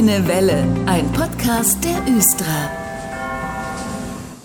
Grüne Welle, ein Podcast der Östra.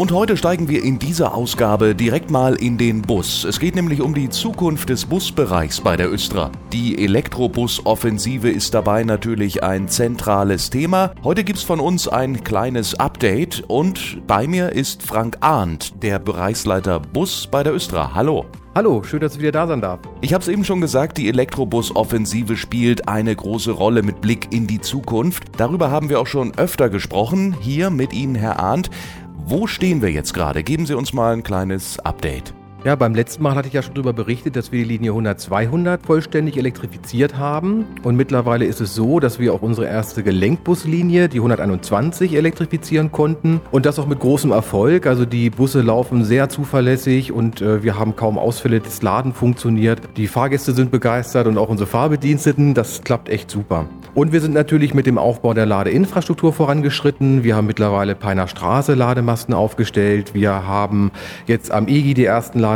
Und heute steigen wir in dieser Ausgabe direkt mal in den Bus. Es geht nämlich um die Zukunft des Busbereichs bei der Östra. Die Elektrobus-Offensive ist dabei natürlich ein zentrales Thema. Heute gibt's von uns ein kleines Update und bei mir ist Frank Arndt, der Bereichsleiter Bus bei der Östra. Hallo. Hallo, schön, dass ich wieder da sein darf. Ich habe es eben schon gesagt, die Elektrobus-Offensive spielt eine große Rolle mit Blick in die Zukunft. Darüber haben wir auch schon öfter gesprochen. Hier mit Ihnen, Herr Arndt. Wo stehen wir jetzt gerade? Geben Sie uns mal ein kleines Update. Ja, beim letzten Mal hatte ich ja schon darüber berichtet, dass wir die Linie 100-200 vollständig elektrifiziert haben. Und mittlerweile ist es so, dass wir auch unsere erste Gelenkbuslinie, die 121, elektrifizieren konnten. Und das auch mit großem Erfolg. Also die Busse laufen sehr zuverlässig und äh, wir haben kaum Ausfälle. Das Laden funktioniert. Die Fahrgäste sind begeistert und auch unsere Fahrbediensteten. Das klappt echt super. Und wir sind natürlich mit dem Aufbau der Ladeinfrastruktur vorangeschritten. Wir haben mittlerweile Peiner Straße Lademasten aufgestellt. Wir haben jetzt am EGI die ersten Lademasten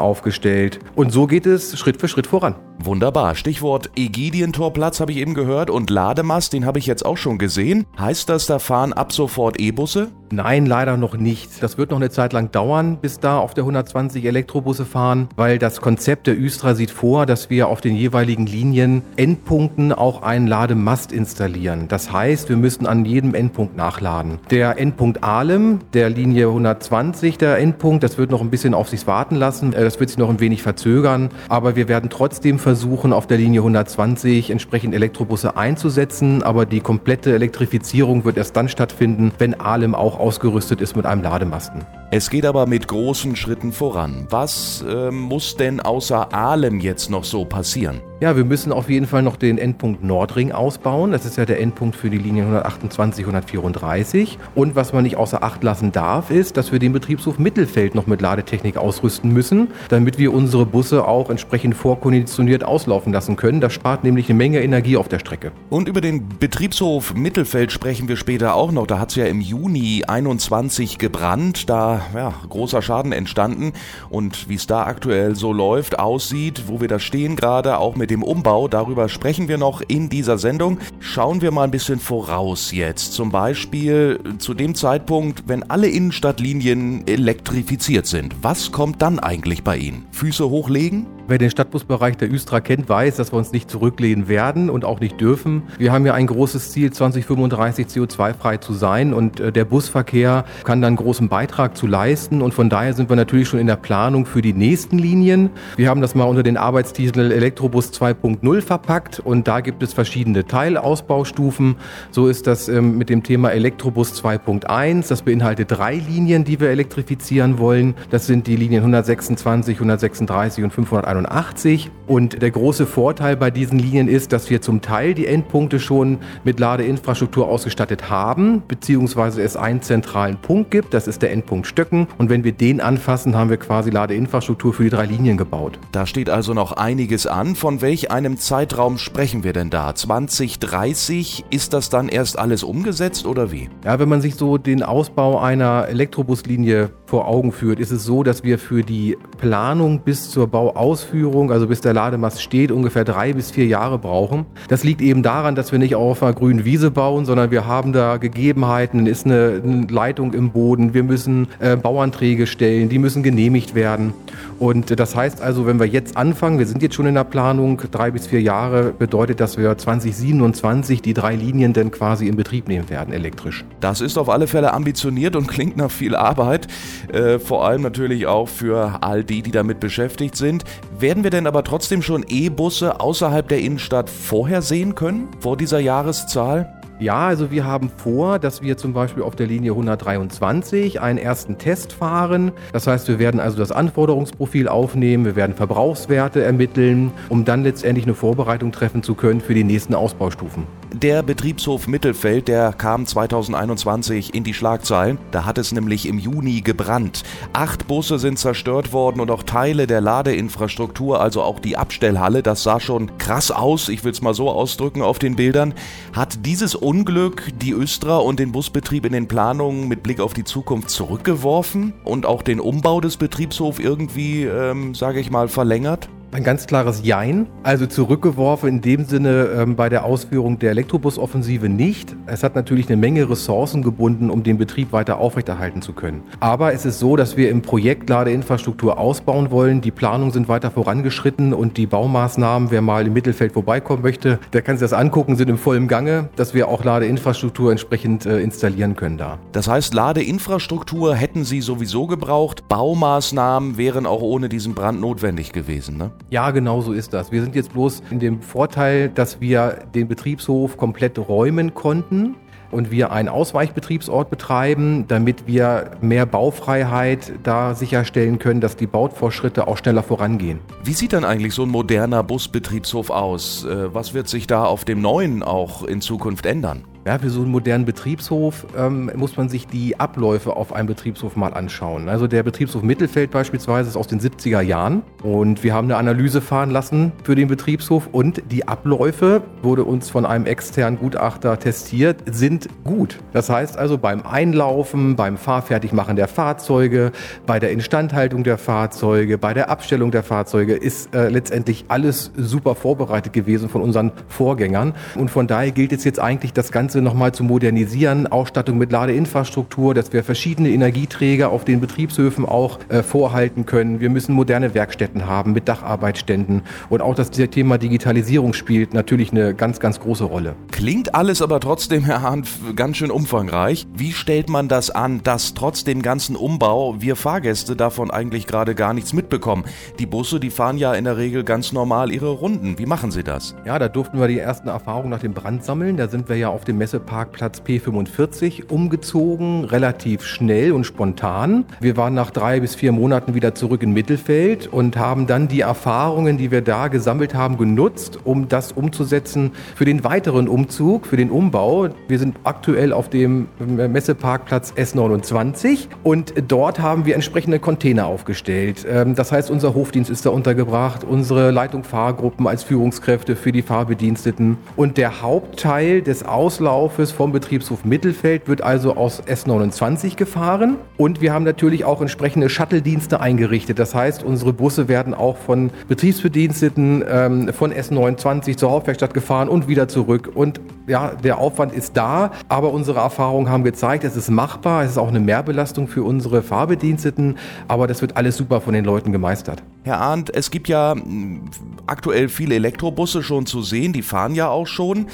aufgestellt. Und so geht es Schritt für Schritt voran. Wunderbar. Stichwort Ägidientorplatz habe ich eben gehört und Lademast, den habe ich jetzt auch schon gesehen. Heißt das, da fahren ab sofort E-Busse? Nein, leider noch nicht. Das wird noch eine Zeit lang dauern, bis da auf der 120 Elektrobusse fahren, weil das Konzept der Östra sieht vor, dass wir auf den jeweiligen Linien Endpunkten auch einen Lademast installieren. Das heißt, wir müssen an jedem Endpunkt nachladen. Der Endpunkt Ahlem, der Linie 120, der Endpunkt, das wird noch ein bisschen auf sich warten lassen. Äh, das wird sich noch ein wenig verzögern, aber wir werden trotzdem versuchen, auf der Linie 120 entsprechend Elektrobusse einzusetzen, aber die komplette Elektrifizierung wird erst dann stattfinden, wenn Ahlem auch ausgerüstet ist mit einem Lademasten. Es geht aber mit großen Schritten voran. Was äh, muss denn außer Ahlem jetzt noch so passieren? Ja, wir müssen auf jeden Fall noch den Endpunkt Nordring ausbauen. Das ist ja der Endpunkt für die Linien 128, 134. Und was man nicht außer Acht lassen darf, ist, dass wir den Betriebshof Mittelfeld noch mit Ladetechnik ausrüsten müssen, damit wir unsere Busse auch entsprechend vorkonditioniert auslaufen lassen können. Das spart nämlich eine Menge Energie auf der Strecke. Und über den Betriebshof Mittelfeld sprechen wir später auch noch. Da hat es ja im Juni 21 gebrannt. Da ja, großer Schaden entstanden. Und wie es da aktuell so läuft, aussieht, wo wir da stehen gerade, auch mit dem Umbau, darüber sprechen wir noch in dieser Sendung. Schauen wir mal ein bisschen voraus jetzt. Zum Beispiel zu dem Zeitpunkt, wenn alle Innenstadtlinien elektrifiziert sind. Was kommt dann eigentlich bei Ihnen? Füße hochlegen? Wer den Stadtbusbereich der Östra kennt, weiß, dass wir uns nicht zurücklehnen werden und auch nicht dürfen. Wir haben ja ein großes Ziel, 2035 CO2-frei zu sein und äh, der Busverkehr kann dann großen Beitrag zu leisten und von daher sind wir natürlich schon in der Planung für die nächsten Linien. Wir haben das mal unter den Arbeitstitel Elektrobus 2.0 verpackt und da gibt es verschiedene Teilausbaustufen. So ist das ähm, mit dem Thema Elektrobus 2.1. Das beinhaltet drei Linien, die wir elektrifizieren wollen. Das sind die Linien 126, 136 und 581. 81. Und der große Vorteil bei diesen Linien ist, dass wir zum Teil die Endpunkte schon mit Ladeinfrastruktur ausgestattet haben, beziehungsweise es einen zentralen Punkt gibt, das ist der Endpunkt Stöcken. Und wenn wir den anfassen, haben wir quasi Ladeinfrastruktur für die drei Linien gebaut. Da steht also noch einiges an. Von welch einem Zeitraum sprechen wir denn da? 2030? Ist das dann erst alles umgesetzt oder wie? Ja, wenn man sich so den Ausbau einer Elektrobuslinie vor Augen führt, ist es so, dass wir für die Planung bis zur Bauausführung, also bis der Lademast steht, ungefähr drei bis vier Jahre brauchen. Das liegt eben daran, dass wir nicht auf einer grünen Wiese bauen, sondern wir haben da Gegebenheiten, ist eine, Leitung im Boden, wir müssen äh, Bauanträge stellen, die müssen genehmigt werden. Und das heißt also, wenn wir jetzt anfangen, wir sind jetzt schon in der Planung, drei bis vier Jahre, bedeutet, dass wir 2027 die drei Linien dann quasi in Betrieb nehmen werden, elektrisch. Das ist auf alle Fälle ambitioniert und klingt nach viel Arbeit. Äh, vor allem natürlich auch für all die, die damit beschäftigt sind. Werden wir denn aber trotzdem schon E-Busse außerhalb der Innenstadt vorher sehen können, vor dieser Jahreszahl? Ja, also wir haben vor, dass wir zum Beispiel auf der Linie 123 einen ersten Test fahren. Das heißt, wir werden also das Anforderungsprofil aufnehmen, wir werden Verbrauchswerte ermitteln, um dann letztendlich eine Vorbereitung treffen zu können für die nächsten Ausbaustufen. Der Betriebshof Mittelfeld, der kam 2021 in die Schlagzeilen. Da hat es nämlich im Juni gebrannt. Acht Busse sind zerstört worden und auch Teile der Ladeinfrastruktur, also auch die Abstellhalle, das sah schon krass aus, ich will es mal so ausdrücken auf den Bildern. Hat dieses Unglück die Östra und den Busbetrieb in den Planungen mit Blick auf die Zukunft zurückgeworfen und auch den Umbau des Betriebshofs irgendwie, ähm, sage ich mal, verlängert? Ein ganz klares Jein. Also zurückgeworfen in dem Sinne ähm, bei der Ausführung der Elektrobusoffensive nicht. Es hat natürlich eine Menge Ressourcen gebunden, um den Betrieb weiter aufrechterhalten zu können. Aber es ist so, dass wir im Projekt Ladeinfrastruktur ausbauen wollen. Die Planungen sind weiter vorangeschritten und die Baumaßnahmen, wer mal im Mittelfeld vorbeikommen möchte, der kann sich das angucken, sind im vollen Gange, dass wir auch Ladeinfrastruktur entsprechend äh, installieren können da. Das heißt, Ladeinfrastruktur hätten Sie sowieso gebraucht. Baumaßnahmen wären auch ohne diesen Brand notwendig gewesen, ne? Ja, genau so ist das. Wir sind jetzt bloß in dem Vorteil, dass wir den Betriebshof komplett räumen konnten und wir einen Ausweichbetriebsort betreiben, damit wir mehr Baufreiheit da sicherstellen können, dass die Baufortschritte auch schneller vorangehen. Wie sieht dann eigentlich so ein moderner Busbetriebshof aus? Äh, was wird sich da auf dem neuen auch in Zukunft ändern? Ja, für so einen modernen Betriebshof ähm, muss man sich die Abläufe auf einem Betriebshof mal anschauen. Also der Betriebshof Mittelfeld beispielsweise ist aus den 70er Jahren und wir haben eine Analyse fahren lassen für den Betriebshof und die Abläufe, wurde uns von einem externen Gutachter testiert, sind gut. Das heißt also beim Einlaufen, beim Fahrfertigmachen der Fahrzeuge, bei der Instandhaltung der Fahrzeuge, bei der Abstellung der Fahrzeuge ist äh, letztendlich alles super vorbereitet gewesen von unseren Vorgängern und von daher gilt es jetzt eigentlich das Ganze Ganze nochmal zu modernisieren, Ausstattung mit Ladeinfrastruktur, dass wir verschiedene Energieträger auf den Betriebshöfen auch äh, vorhalten können. Wir müssen moderne Werkstätten haben mit Dacharbeitsständen und auch das Thema Digitalisierung spielt natürlich eine ganz, ganz große Rolle. Klingt alles aber trotzdem, Herr Hahn, ganz schön umfangreich. Wie stellt man das an, dass trotz dem ganzen Umbau wir Fahrgäste davon eigentlich gerade gar nichts mitbekommen? Die Busse, die fahren ja in der Regel ganz normal ihre Runden. Wie machen Sie das? Ja, da durften wir die ersten Erfahrungen nach dem Brand sammeln. Da sind wir ja auf dem Messe Messeparkplatz P45 umgezogen, relativ schnell und spontan. Wir waren nach drei bis vier Monaten wieder zurück in Mittelfeld und haben dann die Erfahrungen, die wir da gesammelt haben, genutzt, um das umzusetzen für den weiteren Umzug, für den Umbau. Wir sind aktuell auf dem Messeparkplatz S29 und dort haben wir entsprechende Container aufgestellt. Ähm, das heißt, unser Hofdienst ist da untergebracht, unsere Leitung Fahrgruppen als Führungskräfte für die Fahrbediensteten und der Hauptteil des Auslaufs Laufes vom Betriebshof Mittelfeld wird also aus S29 gefahren. Und wir haben natürlich auch entsprechende Shuttle-Dienste eingerichtet. Das heißt, unsere Busse werden auch von Betriebsbediensteten ähm, von S29 zur Hauptwerkstatt gefahren und wieder zurück. Und ja, der Aufwand ist da, aber unsere Erfahrungen haben gezeigt, es ist machbar, es ist auch eine Mehrbelastung für unsere Fahrbediensteten, aber das wird alles super von den Leuten gemeistert. Herr Arndt, es gibt ja hm, aktuell viele Elektrobusse schon zu sehen, die fahren ja auch schon.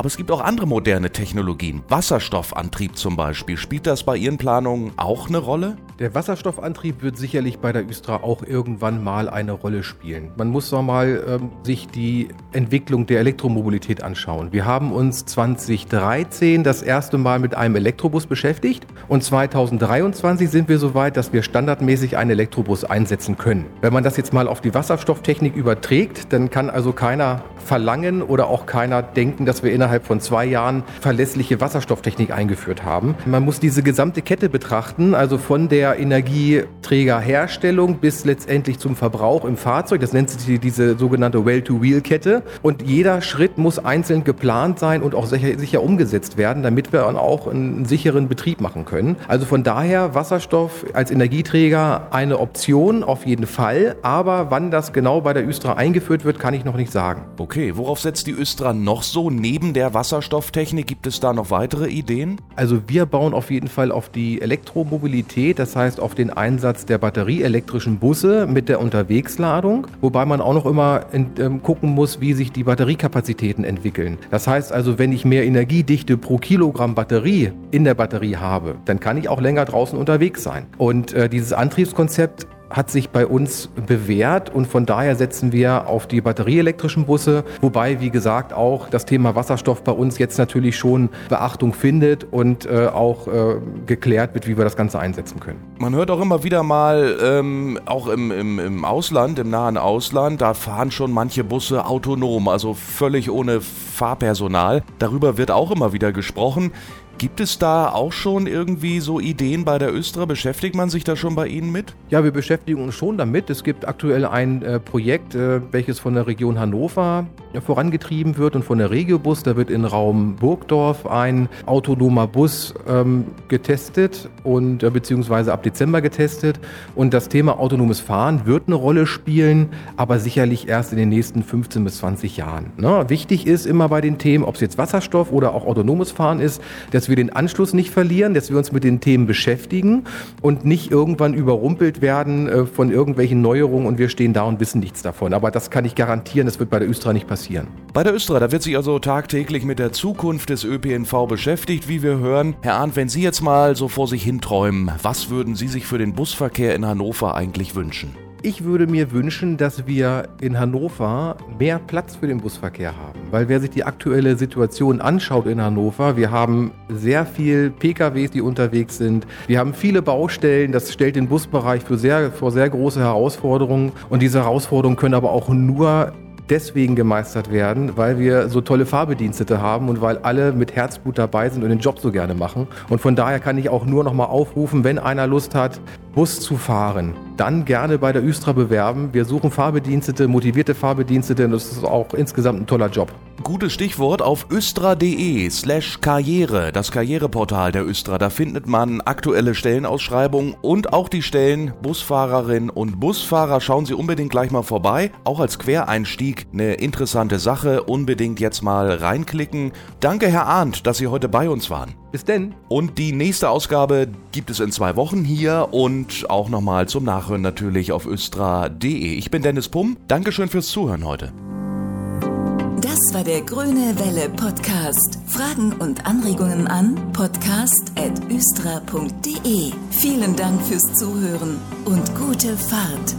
Aber es gibt auch andere moderne Technologien. Wasserstoffantrieb zum Beispiel. Spielt das bei Ihren Planungen auch eine Rolle? Der Wasserstoffantrieb wird sicherlich bei der Östra auch irgendwann mal eine Rolle spielen. Man muss noch mal ähm, sich die Entwicklung der Elektromobilität anschauen. Wir haben uns 2013 das erste Mal mit einem Elektrobus beschäftigt und 2023 sind wir so weit, dass wir standardmäßig einen Elektrobus einsetzen können. Wenn man das jetzt mal auf die Wasserstofftechnik überträgt, dann kann also keiner verlangen oder auch keiner denken, dass wir innerhalb von zwei Jahren verlässliche Wasserstofftechnik eingeführt haben. Man muss diese gesamte Kette betrachten, also von der Energieträgerherstellung bis letztendlich zum Verbrauch im Fahrzeug. Das nennt sich diese sogenannte Well-to-Wheel-Kette. Und jeder Schritt muss einzeln geplant sein und auch sicher, sicher umgesetzt werden, damit wir dann auch einen sicheren Betrieb machen können. Also von daher Wasserstoff als Energieträger eine Option auf jeden Fall. Aber wann das genau bei der Östra eingeführt wird, kann ich noch nicht sagen. Okay, worauf setzt die Östra noch so neben der Wasserstofftechnik? Gibt es da noch weitere Ideen? Also wir bauen auf jeden Fall auf die Elektromobilität, das heißt auf den Einsatz der batterieelektrischen Busse mit der Unterwegsladung, wobei man auch noch immer in, ähm, gucken muss, wie sich die Batteriekapazitäten entwickeln. Das heißt also, wenn ich mehr Energiedichte pro Kilogramm Batterie in der Batterie habe, dann kann ich auch länger draußen unterwegs sein. Und äh, dieses Antriebskonzept hat sich bei uns bewährt und von daher setzen wir auf die batterieelektrischen Busse, wobei, wie gesagt, auch das Thema Wasserstoff bei uns jetzt natürlich schon Beachtung findet und äh, auch äh, geklärt wird, wie wir das Ganze einsetzen können. Man hört auch immer wieder mal, ähm, auch im, im, im Ausland, im nahen Ausland, da fahren schon manche Busse autonom, also völlig ohne Fahrpersonal. Darüber wird auch immer wieder gesprochen. Gibt es da auch schon irgendwie so Ideen bei der Östra? Beschäftigt man sich da schon bei Ihnen mit? Ja, wir beschäftigen uns schon damit. Es gibt aktuell ein äh, Projekt, äh, welches von der Region Hannover äh, vorangetrieben wird und von der Regiobus. Da wird in Raum Burgdorf ein autonomer Bus ähm, getestet und äh, beziehungsweise ab Dezember getestet. Und das Thema autonomes Fahren wird eine Rolle spielen, aber sicherlich erst in den nächsten 15 bis 20 Jahren. Ne? Wichtig ist immer bei den Themen, ob es jetzt Wasserstoff oder auch autonomes Fahren ist, dass wir den Anschluss nicht verlieren, dass wir uns mit den Themen beschäftigen und nicht irgendwann überrumpelt werden äh, von irgendwelchen Neuerungen und wir stehen da und wissen nichts davon. Aber das kann ich garantieren, das wird bei der Östra nicht passieren. Bei der Östra, da wird sich also tagtäglich mit der Zukunft des ÖPNV beschäftigt, wie wir hören. Herr Arndt, wenn Sie jetzt mal so vor sich hinträumen, was würden Sie sich für den Busverkehr in Hannover eigentlich wünschen? Ich würde mir wünschen, dass wir in Hannover mehr Platz für den Busverkehr haben. Weil wer sich die aktuelle Situation anschaut in Hannover, wir haben sehr viel PKWs, die unterwegs sind. Wir haben viele Baustellen. Das stellt den Busbereich für sehr, vor sehr große Herausforderungen. Und diese Herausforderungen können aber auch nur deswegen gemeistert werden, weil wir so tolle Fahrbedienstete haben und weil alle mit Herzblut dabei sind und den Job so gerne machen. Und von daher kann ich auch nur noch mal aufrufen, wenn einer Lust hat, Bus zu fahren, dann gerne bei der Östra bewerben. Wir suchen Fahrbedienstete, motivierte Fahrbedienstete und das ist auch insgesamt ein toller Job. Gutes Stichwort auf östra.de slash karriere, das Karriereportal der Östra. Da findet man aktuelle Stellenausschreibungen und auch die Stellen Busfahrerin und Busfahrer. Schauen Sie unbedingt gleich mal vorbei. Auch als Quereinstieg eine interessante Sache. Unbedingt jetzt mal reinklicken. Danke, Herr Arndt, dass Sie heute bei uns waren. Bis denn. Und die nächste Ausgabe gibt es in zwei Wochen hier und auch nochmal zum Nachhören natürlich auf östra.de. Ich bin Dennis Pumm. Dankeschön fürs Zuhören heute. Das war der Grüne Welle Podcast. Fragen und Anregungen an podcast.östra.de. Vielen Dank fürs Zuhören und gute Fahrt.